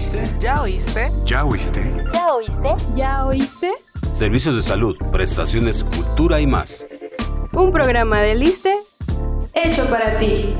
oíste? ¿Ya oíste? ¿Ya oíste? ¿Ya oíste? ¿Ya oíste? Servicios de salud, prestaciones, cultura y más. Un programa de Liste hecho para ti.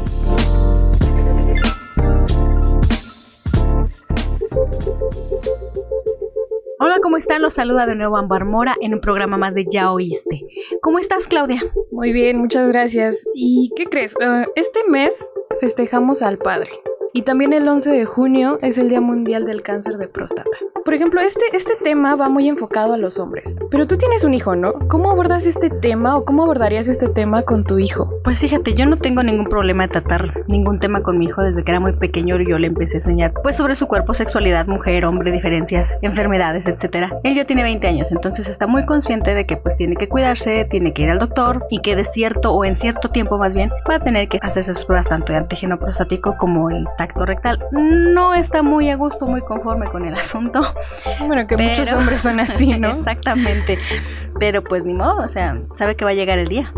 Hola, ¿cómo están? Los saluda de nuevo Ambar Mora en un programa más de Ya Oíste. ¿Cómo estás, Claudia? Muy bien, muchas gracias. ¿Y qué crees? Uh, este mes festejamos al padre. Y también el 11 de junio es el Día Mundial del Cáncer de Próstata. Por ejemplo, este, este tema va muy enfocado a los hombres. Pero tú tienes un hijo, ¿no? ¿Cómo abordas este tema o cómo abordarías este tema con tu hijo? Pues fíjate, yo no tengo ningún problema de tratar ningún tema con mi hijo desde que era muy pequeño y yo le empecé a enseñar pues sobre su cuerpo, sexualidad, mujer, hombre, diferencias, enfermedades, etc. Él ya tiene 20 años, entonces está muy consciente de que pues tiene que cuidarse, tiene que ir al doctor y que de cierto o en cierto tiempo más bien va a tener que hacerse sus pruebas tanto de antígeno prostático como el tacto rectal. No está muy a gusto, muy conforme con el asunto. Bueno, que Pero- muchos hombres son así, ¿no? Exactamente. Pero pues ni modo, o sea, sabe que va a llegar el día.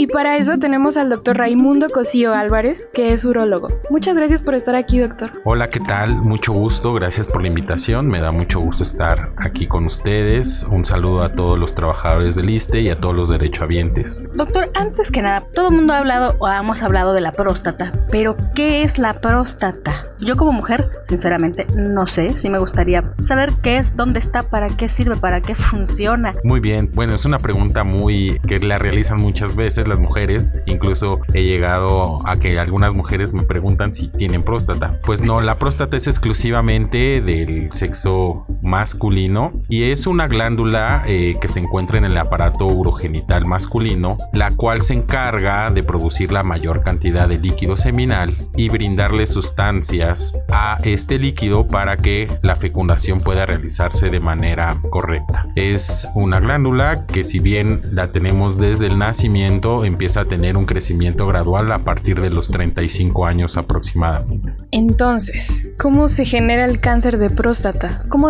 Y para eso tenemos al doctor Raimundo Cosío Álvarez, que es urólogo. Muchas gracias por estar aquí, doctor. Hola, ¿qué tal? Mucho gusto, gracias por la invitación. Me da mucho gusto estar aquí con ustedes. Un saludo a todos los trabajadores del ISTE y a todos los derechohabientes. Doctor, antes que nada, todo el mundo ha hablado o hemos hablado de la próstata, pero ¿qué es la próstata? Yo como mujer, sinceramente, no sé, sí me gustaría saber qué es, dónde está, para qué sirve, para qué funciona. Muy bien, bueno, es una pregunta muy que la realizan muchas veces las mujeres. Incluso he llegado a que algunas mujeres me preguntan si tienen próstata. Pues no, la próstata es exclusivamente del sexo masculino y es una glándula eh, que se encuentra en el aparato urogenital masculino, la cual se encarga de producir la mayor cantidad de líquido seminal y brindarle sustancias a este líquido para que la fecundación pueda realizarse de manera correcta. Es una glándula que si bien la tenemos desde el nacimiento, empieza a tener un crecimiento gradual a partir de los 35 años aproximadamente. Entonces, ¿cómo se genera el cáncer de próstata? ¿Cómo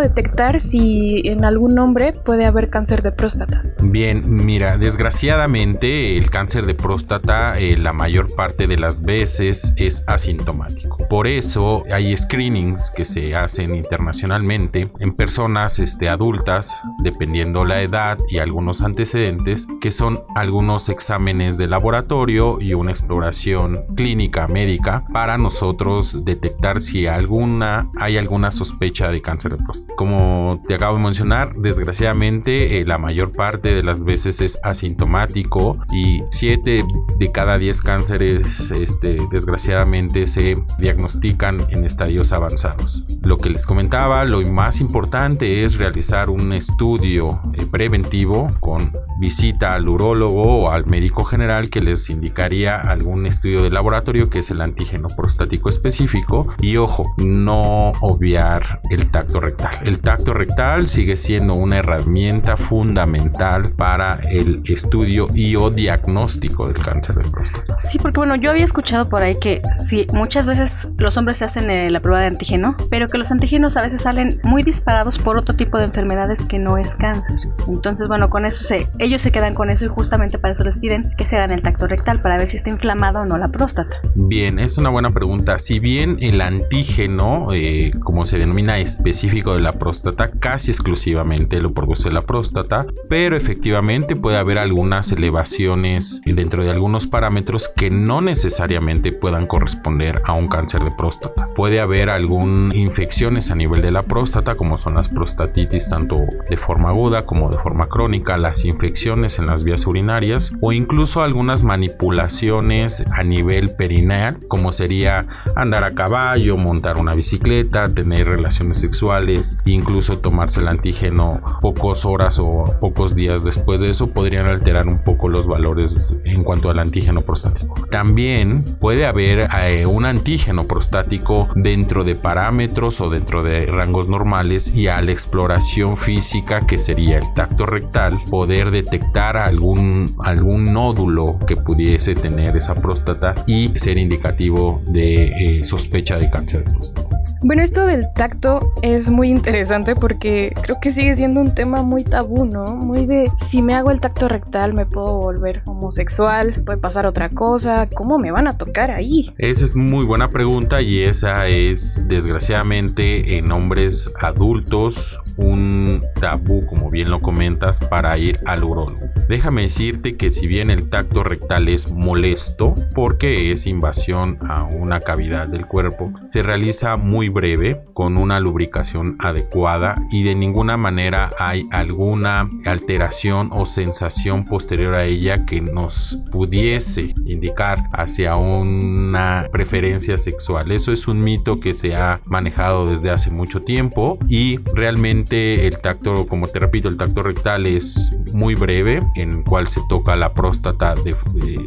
si en algún hombre puede haber cáncer de próstata? Bien, mira, desgraciadamente el cáncer de próstata eh, la mayor parte de las veces es asintomático. Por eso hay screenings que se hacen internacionalmente en personas este, adultas, dependiendo la edad y algunos antecedentes, que son algunos exámenes de laboratorio y una exploración clínica médica para nosotros detectar si alguna hay alguna sospecha de cáncer de próstata. Como te acabo de mencionar, desgraciadamente eh, la mayor parte de las veces es asintomático y 7 de cada 10 cánceres este, desgraciadamente se diagnostican en estadios avanzados. Lo que les comentaba, lo más importante es realizar un estudio eh, preventivo con visita al urólogo o al médico general que les indicaría algún estudio de laboratorio que es el antígeno prostático específico y ojo, no obviar el tacto rectal. El tacto rectal sigue siendo una herramienta fundamental para el estudio y o diagnóstico del cáncer de próstata. Sí, porque bueno, yo había escuchado por ahí que sí, muchas veces los hombres se hacen eh, la prueba de antígeno, pero que los antígenos a veces salen muy disparados por otro tipo de enfermedades que no es cáncer. Entonces, bueno, con eso se, ellos se quedan con eso y justamente para eso les piden que se hagan el tacto rectal para ver si está inflamado o no la próstata. Bien, es una buena pregunta. Si bien el antígeno, eh, como se denomina específico de la próstata, casi exclusivamente lo produce la próstata, pero efectivamente puede haber algunas elevaciones dentro de algunos parámetros que no necesariamente puedan corresponder a un cáncer de próstata. Puede haber algunas infecciones a nivel de la próstata, como son las prostatitis tanto de forma aguda como de forma crónica, las infecciones en las vías urinarias o incluso algunas manipulaciones a nivel perineal, como sería andar a caballo, montar una bicicleta, tener relaciones sexuales, incluso tomarse el antígeno pocas horas o pocos días después de eso, podrían alterar un poco los valores en cuanto al antígeno prostático. También puede haber eh, un antígeno prostático dentro de parámetros o dentro de rangos normales y a la exploración física que sería el tacto rectal poder detectar algún, algún nódulo que pudiese tener esa próstata y ser indicativo de eh, sospecha de cáncer de próstata. Bueno, esto del tacto es muy interesante porque creo que sigue siendo un tema muy tabú, ¿no? Muy de si me hago el tacto rectal me puedo volver homosexual, puede pasar otra cosa, ¿cómo me van a tocar ahí? Esa es muy buena pregunta y esa es desgraciadamente en hombres adultos un tabú, como bien lo comentas, para ir al urólogo. Déjame decirte que si bien el tacto rectal es molesto porque es invasión a una cavidad del cuerpo, se realiza muy breve con una lubricación adecuada y de ninguna manera hay alguna alteración o sensación posterior a ella que nos pudiese indicar hacia una preferencia sexual. Eso es un mito que se ha manejado desde hace mucho tiempo y realmente el tacto, como te repito, el tacto rectal es muy breve en el cual se toca la próstata de,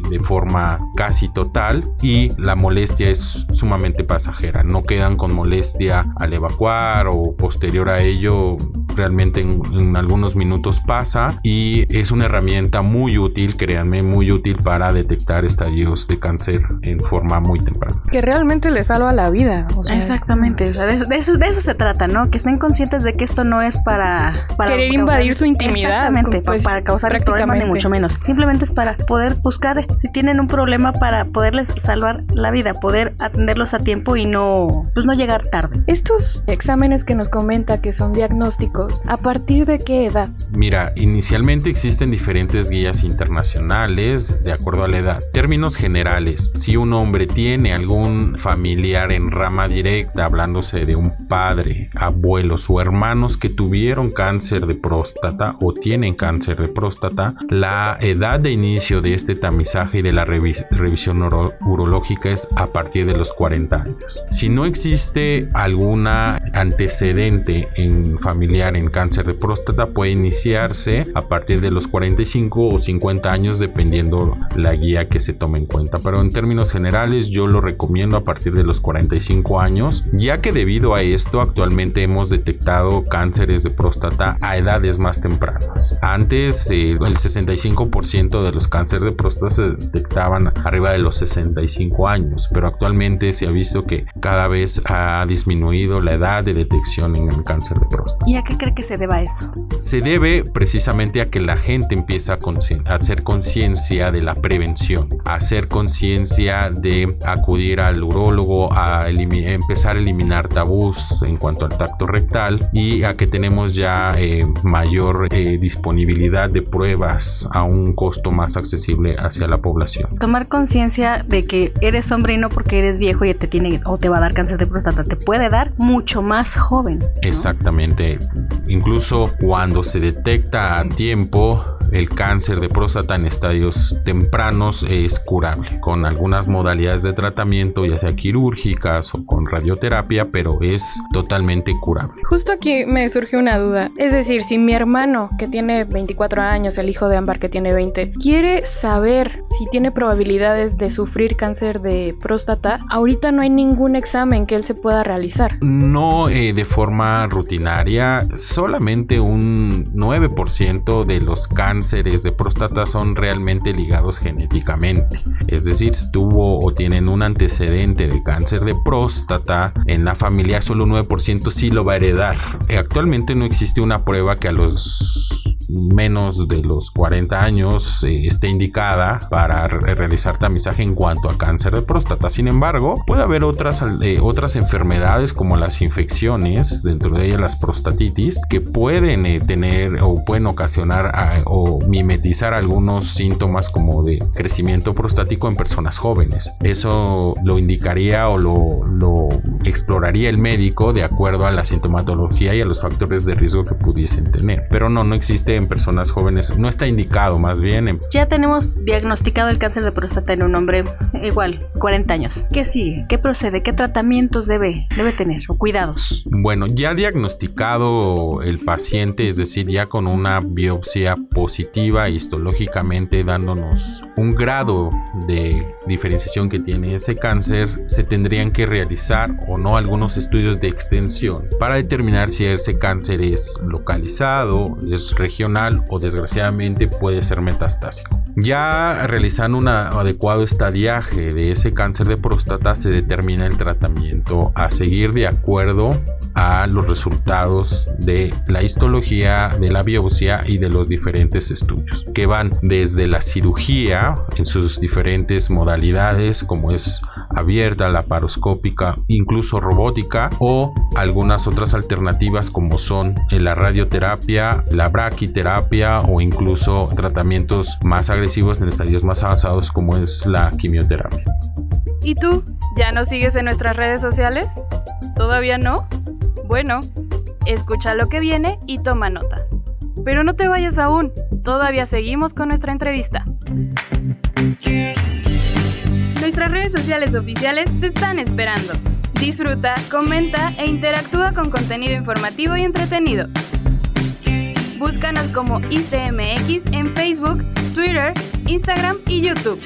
de forma casi total y la molestia es sumamente pasajera. No quedan con molestia al evacuar o posterior a ello realmente en, algunos minutos pasa y es una herramienta muy útil, créanme, muy útil para detectar estadios de cáncer en forma muy temprana. Que realmente le salva la vida. Exactamente, de, eso, de, eso, se trata, ¿no? Que estén conscientes de que esto no es para... para Querer invadir su intimidad. Exactamente, pues, para causar problemas ni mucho menos. Simplemente es para poder buscar si tienen un problema para poderles salvar la vida, poder atenderlos a tiempo y no, pues no llegar tarde. Estos exámenes que nos comenta que son diagnósticos ¿A partir de qué edad? Mira, inicialmente existen diferentes guías internacionales de acuerdo a la edad. Términos generales, si un hombre tiene algún familiar en rama directa, hablándose de un padre, abuelos o hermanos que tuvieron cáncer de próstata o tienen cáncer de próstata, la edad de inicio de este tamizaje y de la revisión urológica es a partir de los 40 años. Si no existe alguna antecedente en familiar en cáncer de próstata puede iniciarse a partir de los 45 o 50 años dependiendo la guía que se tome en cuenta. Pero en términos generales yo lo recomiendo a partir de los 45 años, ya que debido a esto actualmente hemos detectado cánceres de próstata a edades más tempranas. Antes eh, el 65% de los cánceres de próstata se detectaban arriba de los 65 años, pero actualmente se ha visto que cada vez ha disminuido la edad de detección en el cáncer de próstata. ¿Y a qué cree que se deba eso? Se debe precisamente a que la gente empieza a, hacer conciencia de la prevención, a hacer conciencia de acudir al urólogo, a empezar a eliminar tabús en cuanto al tacto rectal y a que tenemos ya eh, mayor eh, disponibilidad de pruebas a un costo más accesible hacia la población. Tomar conciencia de que eres hombre y no porque eres viejo y te tiene o te va a dar cáncer de próstata, te puede dar mucho más joven. Exactamente. Incluso cuando se detecta a tiempo, el cáncer de próstata en estadios tempranos es curable con algunas modalidades de tratamiento, ya sea quirúrgicas o con radioterapia, pero es totalmente curable. Justo aquí me surge una duda. Es decir, si mi hermano, que tiene 24 años, el hijo de Ámbar, que tiene 20, quiere saber si tiene probabilidades de sufrir cáncer de próstata, ahorita no hay ningún examen que él se pueda realizar. No eh, de forma rutinaria, solamente un 9% de los cánceres cánceres de próstata son realmente ligados genéticamente. Es decir, si tuvo o tienen un antecedente de cáncer de próstata en la familia, solo un 9% sí lo va a heredar. Actualmente no existe una prueba que a los menos de los 40 años eh, esté indicada para realizar tamizaje en cuanto a cáncer de próstata. Sin embargo, puede haber otras, eh, otras enfermedades como las infecciones, dentro de ellas las prostatitis, que pueden eh, tener o pueden ocasionar o mimetizar algunos síntomas como de crecimiento prostático en personas jóvenes. Eso lo indicaría o lo, lo exploraría el médico de acuerdo a la sintomatología y a los factores de riesgo que pudiesen tener. Pero no, no existe en personas jóvenes, no está indicado más bien. Ya tenemos diagnosticado el cáncer de próstata en un hombre igual, 40 años. ¿Qué sigue? ¿Qué procede? ¿Qué tratamientos debe, debe tener o cuidados? Bueno, ya diagnosticado el paciente, es decir, ya con una biopsia positiva histológicamente dándonos un grado de diferenciación que tiene ese cáncer, se tendrían que realizar o no algunos estudios de extensión para determinar si ese cáncer es localizado, es regional o desgraciadamente puede ser metastásico. Ya realizando un adecuado estadiaje de ese cáncer de próstata se determina el tratamiento a seguir de acuerdo a los resultados de la histología, de la biopsia y de los diferentes estudios, que van desde la cirugía en sus diferentes modalidades, como es abierta, laparoscópica, incluso robótica, o algunas otras alternativas como son la radioterapia, la braquiterapia o incluso tratamientos más agresivos en estadios más avanzados como es la quimioterapia. ¿Y tú? ¿Ya nos sigues en nuestras redes sociales? ¿Todavía no? Bueno, escucha lo que viene y toma nota. Pero no te vayas aún, todavía seguimos con nuestra entrevista. Nuestras redes sociales oficiales te están esperando. Disfruta, comenta e interactúa con contenido informativo y entretenido. Búscanos como ISTMX en Facebook, Twitter, Instagram y YouTube.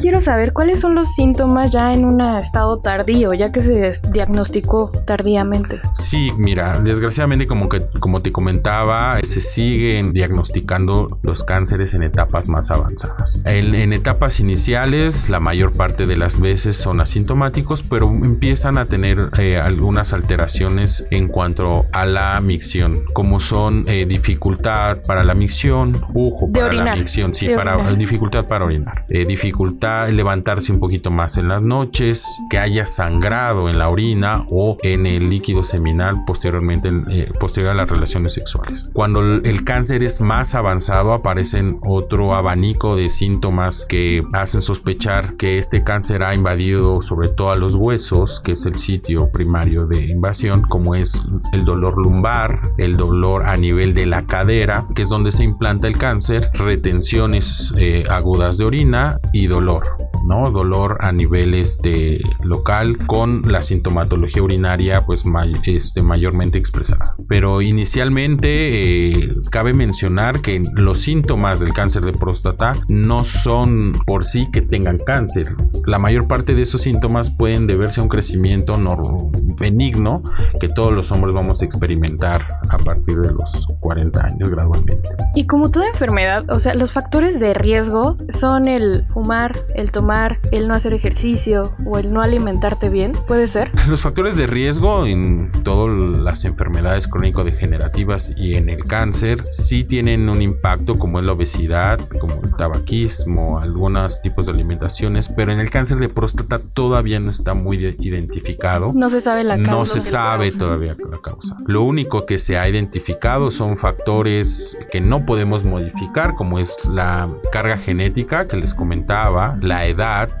Quiero saber cuáles son los síntomas ya en un estado tardío, ya que se diagnosticó tardíamente. Sí, mira, desgraciadamente como que como te comentaba, se siguen diagnosticando los cánceres en etapas más avanzadas. En, etapas iniciales, la mayor parte de las veces son asintomáticos, pero empiezan a tener eh, algunas alteraciones en cuanto a la micción, como son eh, dificultad para la micción, ojo para la micción, sí, para dificultad para orinar, eh, dificultad levantarse un poquito más en las noches, que haya sangrado en la orina o en el líquido seminal posteriormente eh, posterior a las relaciones sexuales. Cuando el cáncer es más avanzado aparecen otro abanico de síntomas que hacen sospechar que este cáncer ha invadido sobre todo a los huesos, que es el sitio primario de invasión, como es el dolor lumbar, el dolor a nivel de la cadera, que es donde se implanta el cáncer, retenciones eh, agudas de orina y dolor dolor, ¿no? Dolor a nivel este, local con la sintomatología urinaria pues este, mayormente expresada. Pero inicialmente eh, cabe mencionar que los síntomas del cáncer de próstata no son por sí que tengan cáncer. La mayor parte de esos síntomas pueden deberse a un crecimiento no benigno que todos los hombres vamos a experimentar a partir de los 40 años gradualmente. Y como toda enfermedad, o sea, los factores de riesgo son el fumar, el tomar, el no hacer ejercicio o el no alimentarte bien? ¿Puede ser? Los factores de riesgo en todas las enfermedades crónico-degenerativas y en el cáncer sí tienen un impacto como es la obesidad, como el tabaquismo, algunos tipos de alimentaciones, pero en el cáncer de próstata todavía no está muy identificado. No se sabe la causa. No se sabe todavía la causa. Lo único que se ha identificado son factores que no podemos modificar, como es la carga genética que les comentaba, la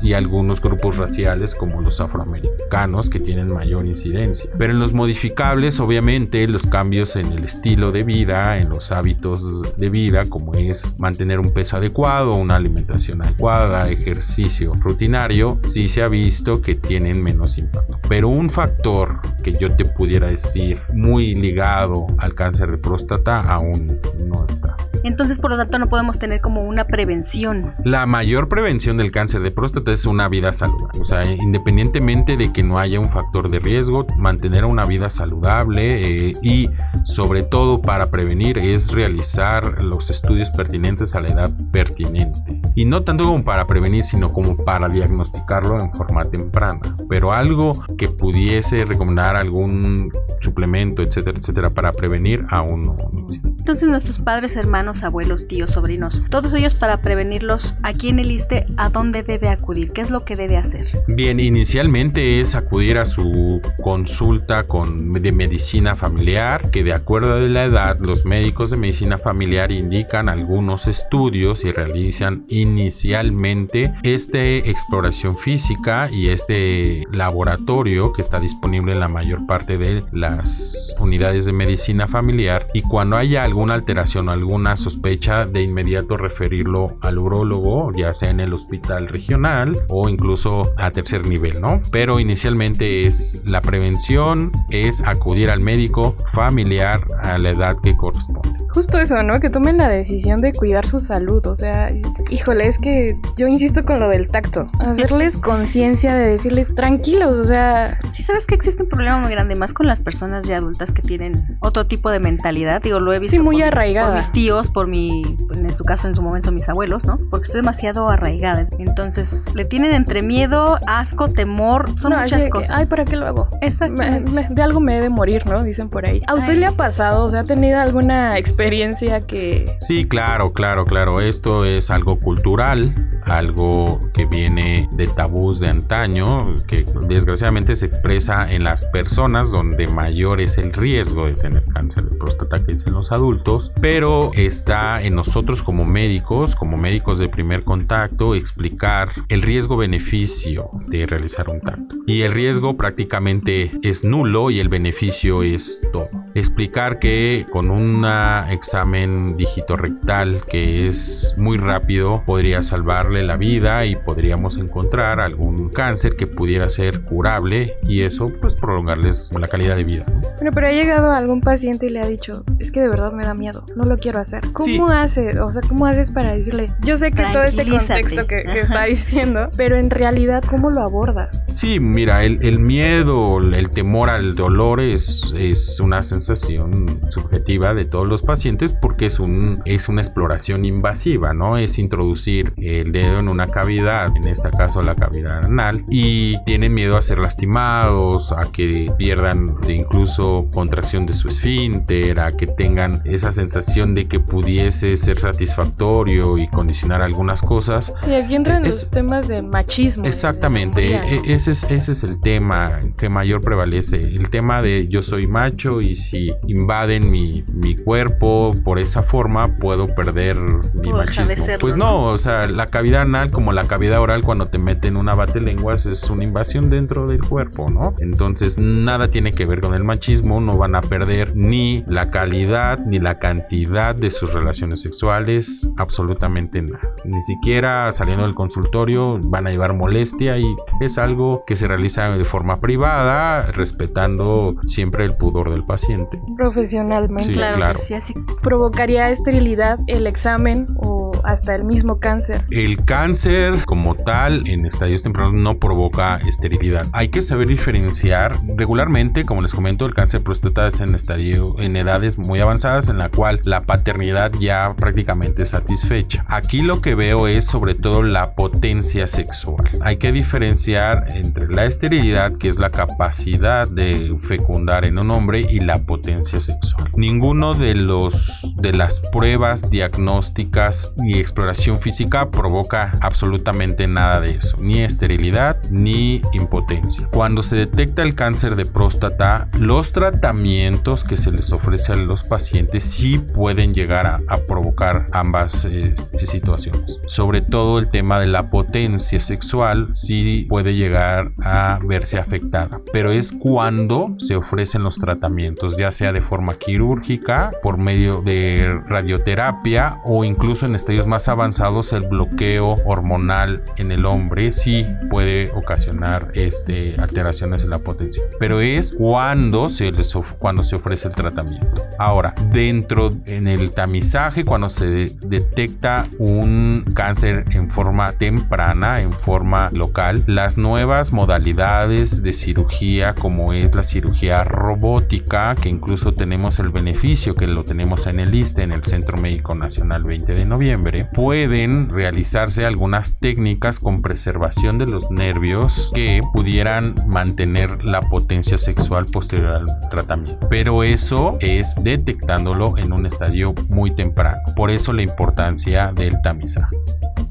y algunos grupos raciales como los afroamericanos que tienen mayor incidencia. Pero en los modificables, obviamente, los cambios en el estilo de vida, en los hábitos de vida, como es mantener un peso adecuado, una alimentación adecuada, ejercicio rutinario, sí se ha visto que tienen menos impacto. Pero un factor que yo te pudiera decir muy ligado al cáncer de próstata aún no está. Entonces, por lo tanto, no podemos tener como una prevención. La mayor prevención del cáncer de próstata es una vida saludable. O sea, independientemente de que no haya un factor de riesgo, mantener una vida saludable eh, y sobre todo para prevenir es realizar los estudios pertinentes a la edad pertinente. Y no tanto como para prevenir, sino como para diagnosticarlo en forma temprana. Pero algo que pudiese recomendar algún suplemento, etcétera, etcétera, para prevenir aún no existe. Entonces nuestros padres, hermanos, abuelos, tíos, sobrinos, todos ellos para prevenirlos, aquí en el ISTE, ¿a dónde debe acudir? ¿Qué es lo que debe hacer? Bien, inicialmente es acudir a su consulta con, de medicina familiar, que de acuerdo a la edad, los médicos de medicina familiar indican algunos estudios y realizan inicialmente esta exploración física y este laboratorio que está disponible en la mayor parte de las unidades de medicina familiar y cuando haya alguna alteración o alguna sospecha de inmediato referirlo al urólogo, ya sea en el hospital regional o incluso a tercer nivel, ¿no? Pero inicialmente es la prevención, es acudir al médico familiar a la edad que corresponde. justo eso, ¿no? Que tomen la decisión de cuidar su salud. O sea, híjole, es que yo insisto con lo del tacto. Hacerles conciencia de decirles tranquilos, o sea. Sí, sabes que existe un problema muy grande, más con las personas ya adultas que tienen otro tipo de mentalidad. Digo, lo he visto. Sí, muy por, arraigada. Por mis tíos, por mi, en su caso, en su momento, mis abuelos, ¿no? Porque estoy demasiado arraigada. Entonces, le tienen entre miedo, asco, temor, son No, muchas que, cosas. Ay, ¿para qué lo hago? Me- de algo me he de morir, ¿no? Dicen por ahí. ¿A usted Ay. le ha pasado? O sea, ¿ha tenido alguna experiencia que... Sí, claro, claro, claro. Esto es algo cultural, algo que viene de tabús de antaño, que desgraciadamente se expresa en las personas donde mayor es el riesgo de tener cáncer de próstata, que es en los adultos, pero está en nosotros como médicos, como médicos de primer contacto, explicar el riesgo-beneficio de realizar un tacto. Y el riesgo prácticamente es nulo y el beneficio es todo. Explicar que con un examen digitorrectal que es muy rápido podría salvarle la vida y podríamos encontrar algún cáncer que pudiera ser curable y eso pues prolongarles la calidad de vida. ¿no? Bueno, pero ha llegado algún paciente y le ha dicho, es que de verdad me da miedo, no lo quiero hacer. ¿Cómo Sí. hace? O sea, ¿cómo haces para decirle? Yo sé que todo este contexto que, que está diciendo, pero en realidad, ¿cómo lo aborda? Sí, mira, el, el miedo, el temor al dolor es, es una sensación subjetiva de todos los pacientes porque es, un, es una exploración invasiva, ¿no? Es introducir el dedo en una cavidad, en este caso la cavidad anal, y tienen miedo a ser lastimados, a que pierdan de incluso contracción de su esfínter, a que tengan esa sensación de que pudiese ser satisfactorio y condicionar algunas cosas. Y aquí entran Es- los temas de machismo. Exactamente, de ¿no? e- ese es, ese es el tema que mayor prevalece, el tema de yo soy macho y si invaden mi, mi cuerpo por esa forma puedo perder mi machismo. pues no, o sea, la cavidad anal como la cavidad oral cuando te meten una bate lenguas es una invasión dentro del cuerpo, ¿no? Entonces nada tiene que ver con el machismo, no van a perder ni la calidad ni la cantidad de sus relaciones sexuales, absolutamente nada. Ni siquiera saliendo del consultorio van a llevar molestia y es algo que se realiza de forma privada, respetando siempre el pudor del paciente. Profesionalmente. Sí, claro, claro. sí, así ¿Provocaría esterilidad el examen o hasta el mismo cáncer? El cáncer como tal en estadios tempranos no provoca esterilidad. Hay que saber diferenciar regularmente, como les comento, el cáncer de próstata es en estadio en edades muy avanzadas en la cual la paternidad ya prácticamente es satisfecha. Aquí lo que veo es sobre todo la potencia sexual. Hay que diferenciar entre la esterilidad, que es la capacidad de fecundar en un hombre, y la potencia sexual. Ninguno de los de las pruebas diagnósticas y exploración física provoca absolutamente nada de eso, ni esterilidad ni impotencia. Cuando se detecta el cáncer de próstata, los tratamientos que se les ofrece a los pacientes sí pueden llegar a, a provocar ambas eh, situaciones. Sobre todo el tema de la potencia sexual sí puede llegar a verse afectada, pero es cuando se ofrecen los tratamientos, ya sea de forma quirúrgica, por medio de radioterapia o incluso en estadios más avanzados el bloqueo hormonal en el hombre sí puede ocasionar este, alteraciones en la potencia. Pero es cuando se, cuando se ofrece el tratamiento. Ahora, dentro en el tamizaje, cuando se de- detecta un cáncer en forma temprana, en forma local, las nuevas modalidades de cirugía, como es la cirugía robótica, que incluso tenemos el beneficio que lo tenemos en el ISTE, en el Centro Médico Nacional 20 de noviembre, pueden realizarse algunas técnicas con preservación de los nervios que pudieran mantener la potencia sexual posterior al tratamiento. Pero eso es detectándolo en un estadio muy temprano. Por eso la importancia del tamizaje.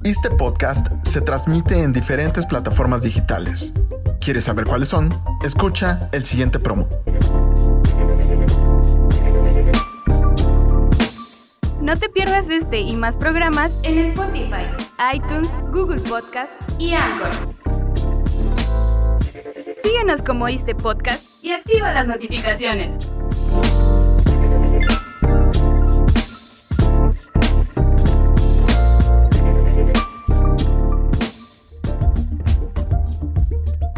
Este podcast se transmite en diferentes plataformas digitales. ¿Quieres saber cuáles son? Escucha el siguiente promo. No te pierdas este y más programas en Spotify, iTunes, Google Podcast y Anchor. Síguenos como este podcast y activa las notificaciones.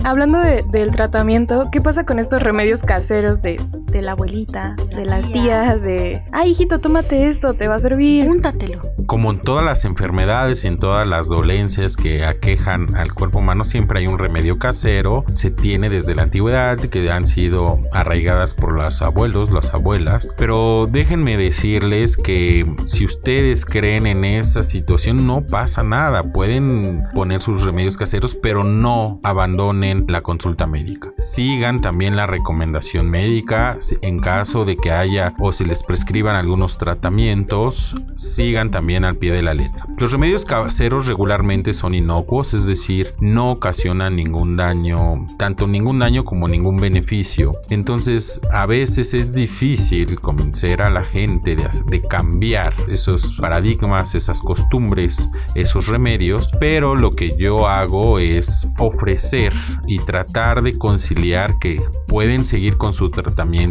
Hablando de- del tratamiento, ¿qué pasa con estos remedios caseros de de la abuelita, de la tía, de, ay hijito, tómate esto, te va a servir. Úntatelo. Como en todas las enfermedades y en todas las dolencias que aquejan al cuerpo humano, siempre hay un remedio casero. Se tiene desde la antigüedad que han sido arraigadas por los abuelos, las abuelas. Pero déjenme decirles que si ustedes creen en esa situación, no pasa nada. Pueden poner sus remedios caseros, pero no abandonen la consulta médica. Sigan también la recomendación médica en caso de que haya o se les prescriban algunos tratamientos, sigan también al pie de la letra. Los remedios caseros regularmente son inocuos, es decir, no ocasionan ningún daño, tanto ningún daño como ningún beneficio. Entonces, a veces es difícil convencer a la gente de, de cambiar esos paradigmas, esas costumbres, esos remedios, pero lo que yo hago es ofrecer y tratar de conciliar que pueden seguir con su tratamiento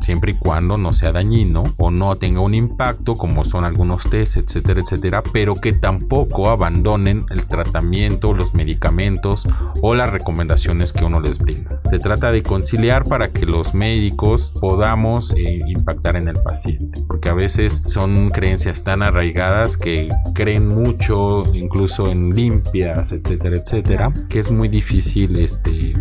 siempre y cuando no sea dañino o no tenga un impacto como son algunos test, etcétera, etcétera, pero que tampoco abandonen el tratamiento, los medicamentos o las recomendaciones que uno les brinda. Se trata de conciliar para que los médicos podamos eh, impactar en el paciente, porque a veces son creencias tan arraigadas que creen mucho incluso en limpias, etcétera, etcétera, que es muy difícil este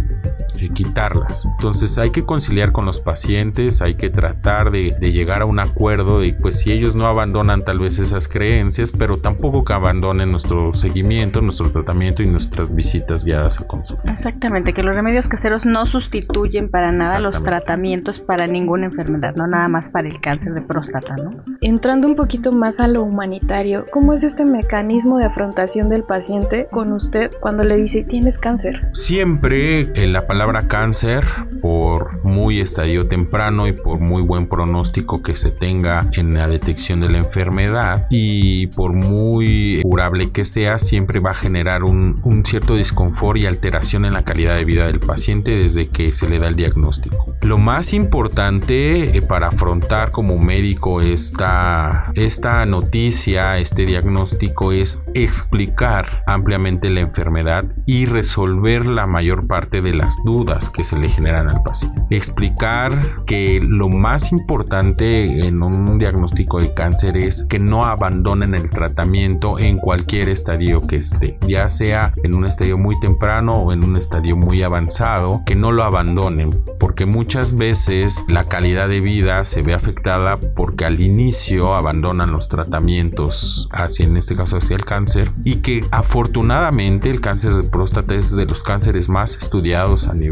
quitarlas. Entonces hay que conciliar con los pacientes, hay que tratar de, llegar a un acuerdo y pues si ellos no abandonan tal vez esas creencias, pero tampoco que abandonen nuestro seguimiento, nuestro tratamiento y nuestras visitas guiadas a consulta. Exactamente, que los remedios caseros no sustituyen para nada los tratamientos para ninguna enfermedad, no nada más para el cáncer de próstata, ¿no? Entrando un poquito más a lo humanitario, ¿cómo es este mecanismo de afrontación del paciente con usted cuando le dice tienes cáncer? Siempre en la palabra cáncer, por muy estadio temprano y por muy buen pronóstico que se tenga en la detección de la enfermedad y por muy curable que sea, siempre va a generar un, un cierto disconfort y alteración en la calidad de vida del paciente desde que se le da el diagnóstico. Lo más importante eh, para afrontar como médico esta, esta noticia, este diagnóstico es explicar ampliamente la enfermedad y resolver la mayor parte de las dudas que se le generan al paciente. Explicar que lo más importante en un diagnóstico de cáncer es que no abandonen el tratamiento en cualquier estadio que esté, ya sea en un estadio muy temprano o en un estadio muy avanzado, que no lo abandonen, porque muchas veces la calidad de vida se ve afectada porque al inicio abandonan los tratamientos hacia, en este caso, hacia el cáncer, y que afortunadamente el cáncer de próstata es de los cánceres más estudiados a nivel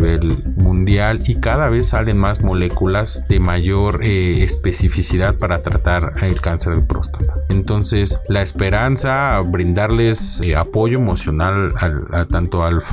mundial y cada vez salen más moléculas de mayor eh, especificidad para tratar el cáncer de próstata. Entonces, la esperanza, brindarles eh, apoyo emocional tanto al,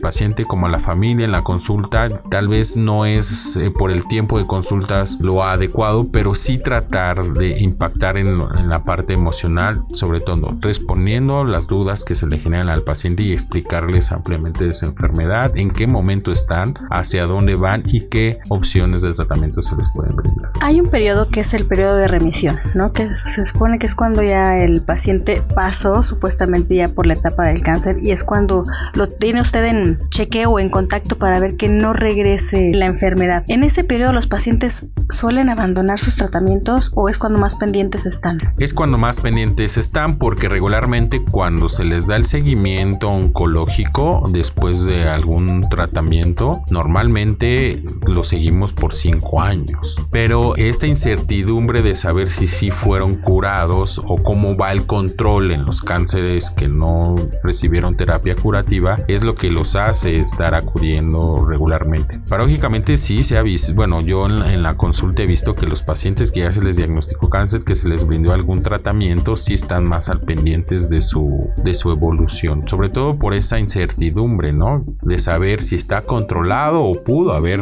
paciente como a la familia en la consulta, tal vez no es eh, por el tiempo de consultas lo adecuado, pero sí tratar de impactar en, en la parte emocional, sobre todo respondiendo las dudas que se le generan al paciente y explicarles ampliamente de su enfermedad, en qué momento está hacia dónde van y qué opciones de tratamiento se les pueden brindar. Hay un periodo que es el periodo de remisión, ¿no? Que se supone que es cuando ya el paciente pasó supuestamente ya por la etapa del cáncer y es cuando lo tiene usted en chequeo o en contacto para ver que no regrese la enfermedad. En ese periodo los pacientes suelen abandonar sus tratamientos o es cuando más pendientes están? Es cuando más pendientes están porque regularmente cuando se les da el seguimiento oncológico después de algún tratamiento normalmente lo seguimos por 5 años. Pero esta incertidumbre de saber si sí fueron curados o cómo va el control en los cánceres que no recibieron terapia curativa es lo que los hace estar acudiendo regularmente. Paradójicamente sí se ha visto, bueno, yo en la, consulta he visto que los pacientes que ya se les diagnosticó cáncer, que se les brindó algún tratamiento, sí están más al pendientes de su, de su evolución, sobre todo por esa incertidumbre, ¿no? De saber si está controlado controlado o pudo haber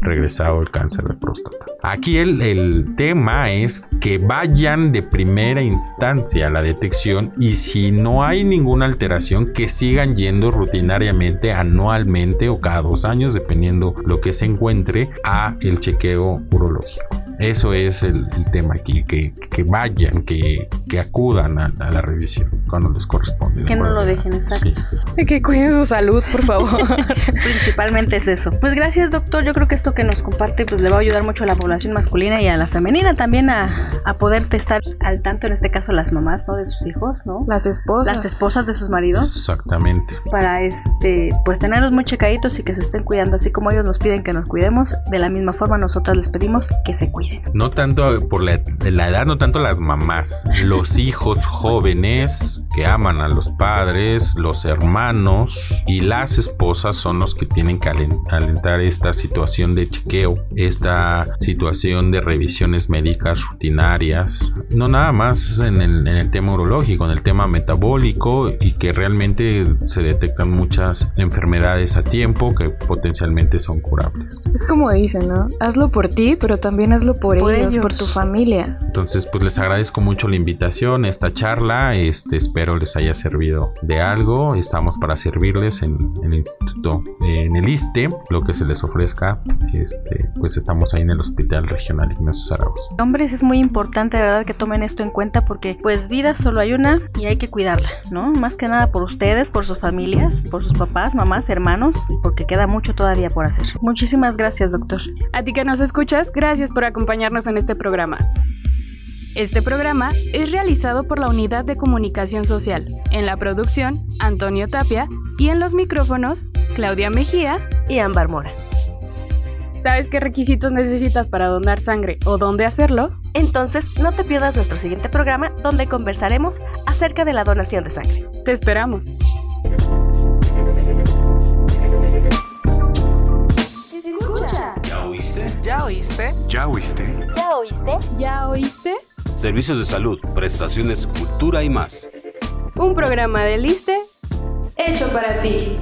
regresado el cáncer de próstata. Aquí el, el tema es que vayan de primera instancia a la detección y si no hay ninguna alteración que sigan yendo rutinariamente, anualmente o cada dos años, dependiendo lo que se encuentre, a el chequeo urológico. Eso es el, tema aquí, que, que vayan, que, que acudan a, a, la revisión. cuando les corresponde. Que no lo dejen, exacto. Sí. Que cuiden su salud, por favor. Principalmente es eso. Pues gracias, doctor. Yo creo que esto que nos comparte pues le va a ayudar mucho a la población masculina y a la femenina también a, a poder estar al tanto, en este caso las mamás, ¿no? De sus hijos, ¿no? Las esposas. Las esposas de sus maridos. Exactamente. Para este, pues tenerlos muy checaditos y que se estén cuidando, así como ellos nos piden que nos cuidemos, de la misma forma nosotros les pedimos que se cuiden. No tanto por la, de la edad, no tanto las mamás, los hijos jóvenes que aman a los padres, los hermanos y las esposas son los que tienen que alentar esta situación de chequeo, esta situación de revisiones médicas rutinarias, no nada más en el, en el tema urológico, en el tema metabólico y que realmente se detectan muchas enfermedades a tiempo que potencialmente son curables. Es como dicen, ¿no? Hazlo por ti, pero también hazlo por, Por ellos, ellos. por tu familia. Entonces, pues les agradezco mucho la invitación, esta charla, este, espero les haya servido de algo. Estamos para servirles en, en el instituto, en el Lo que se les ofrezca. Este, pues estamos ahí en el Hospital Regional Ignacio Zaragoza. Hombres, es muy importante, de verdad, que tomen esto en cuenta porque, pues, vida solo hay una y hay que cuidarla, ¿no? Más que nada por ustedes, por sus familias, por sus papás, mamás, hermanos, porque queda mucho todavía por hacer. Muchísimas gracias, doctor. A ti que nos escuchas, gracias por acompañarnos en este programa. Este programa es realizado por la Unidad de Comunicación Social. En la producción, Antonio Tapia. Y en los micrófonos, Claudia Mejía. y Ámbar Mora. ¿Sabes qué requisitos necesitas para donar sangre o dónde hacerlo? Entonces, no te pierdas nuestro siguiente programa donde conversaremos acerca de la donación de sangre. Te esperamos. ¿Ya oíste? ¿Ya oíste? ¿Ya oíste? ¿Ya oíste? ¿Ya oíste? Servicios de salud, prestaciones, cultura y más. Un programa de Liste hecho para ti.